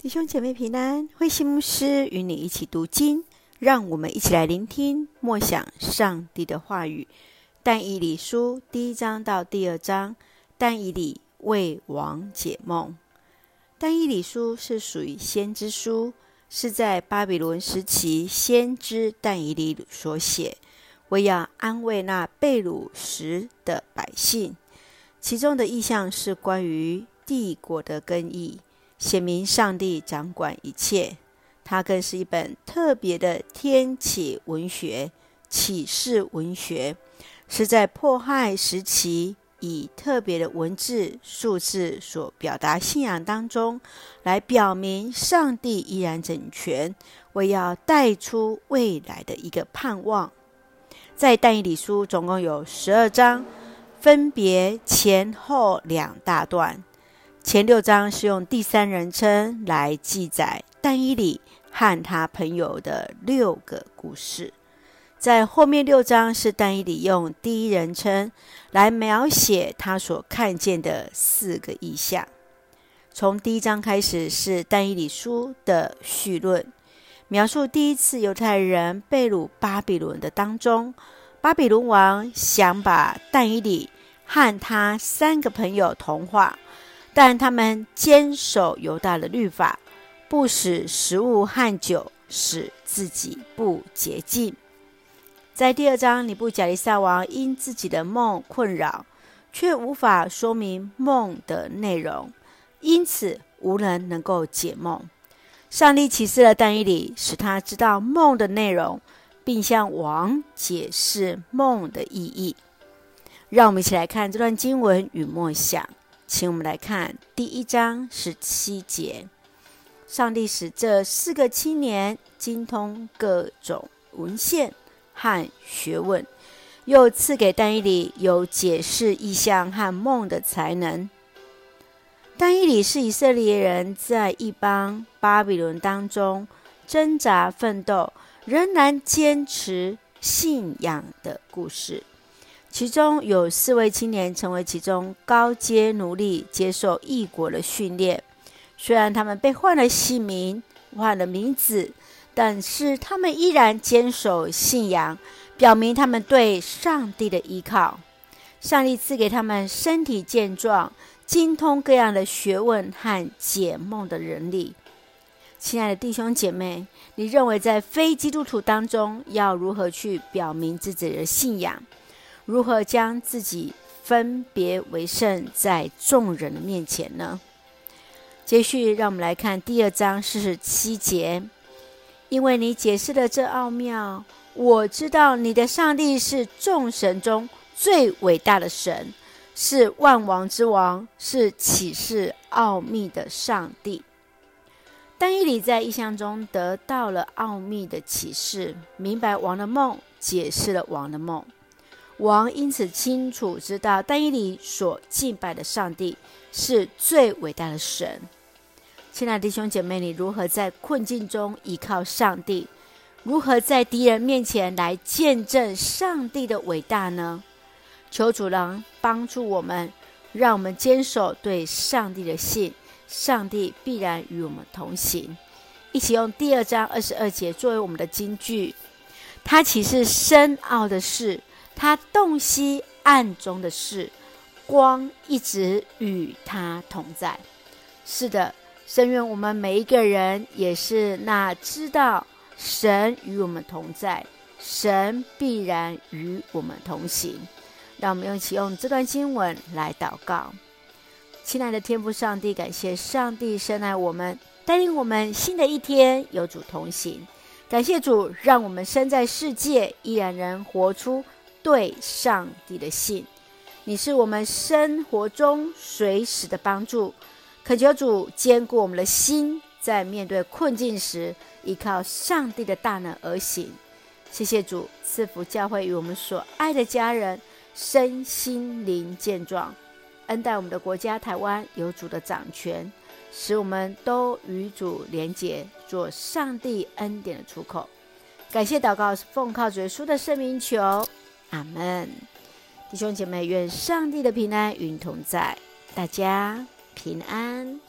弟兄姐妹平安，慧馨牧师与你一起读经，让我们一起来聆听默想上帝的话语。但以理书第一章到第二章，但以理为王解梦。但以理书是属于先知书，是在巴比伦时期先知但以理所写，为要安慰那被掳时的百姓。其中的意象是关于帝国的更替。显明上帝掌管一切，它更是一本特别的天启文学、启示文学，是在迫害时期以特别的文字、数字所表达信仰当中，来表明上帝依然整全，为要带出未来的一个盼望。在但以理书总共有十二章，分别前后两大段。前六章是用第三人称来记载但以理和他朋友的六个故事，在后面六章是但以理用第一人称来描写他所看见的四个意象。从第一章开始是但以理书的序论，描述第一次犹太人被掳巴比伦的当中，巴比伦王想把但以理和他三个朋友同化。但他们坚守犹大的律法，不使食物和酒使自己不洁净。在第二章，尼布甲利撒王因自己的梦困扰，却无法说明梦的内容，因此无人能够解梦。上帝启示了但以理，使他知道梦的内容，并向王解释梦的意义。让我们一起来看这段经文与默想。请我们来看第一章十七节。上帝使这四个青年精通各种文献和学问，又赐给但以理有解释异象和梦的才能。但以理是以色列人在异邦巴比伦当中挣扎奋斗，仍然坚持信仰的故事。其中有四位青年成为其中高阶奴隶，接受异国的训练。虽然他们被换了姓名、换了名字，但是他们依然坚守信仰，表明他们对上帝的依靠。上帝赐给他们身体健壮、精通各样的学问和解梦的能力。亲爱的弟兄姐妹，你认为在非基督徒当中要如何去表明自己的信仰？如何将自己分别为圣，在众人的面前呢？接续，让我们来看第二章四十七节。因为你解释了这奥妙，我知道你的上帝是众神中最伟大的神，是万王之王，是启示奥秘的上帝。但以理在异象中得到了奥秘的启示，明白王的梦，解释了王的梦。王因此清楚知道，但以理所敬拜的上帝是最伟大的神。亲爱的弟兄姐妹，你如何在困境中依靠上帝？如何在敌人面前来见证上帝的伟大呢？求主能帮助我们，让我们坚守对上帝的信，上帝必然与我们同行。一起用第二章二十二节作为我们的金句：他启示深奥的事。他洞悉暗中的事，光一直与他同在。是的，深愿我们每一个人也是那知道神与我们同在，神必然与我们同行。让我们一起用这段经文来祷告。亲爱的天父上帝，感谢上帝深爱我们，带领我们新的一天有主同行。感谢主，让我们身在世界，依然能活出。对上帝的信，你是我们生活中随时的帮助。恳求主坚固我们的心，在面对困境时，依靠上帝的大能而行。谢谢主赐福教会与我们所爱的家人身心灵健壮，恩待我们的国家台湾有主的掌权，使我们都与主连结，做上帝恩典的出口。感谢祷告，奉靠主耶稣的圣名求。阿门，弟兄姐妹，愿上帝的平安与同在，大家平安。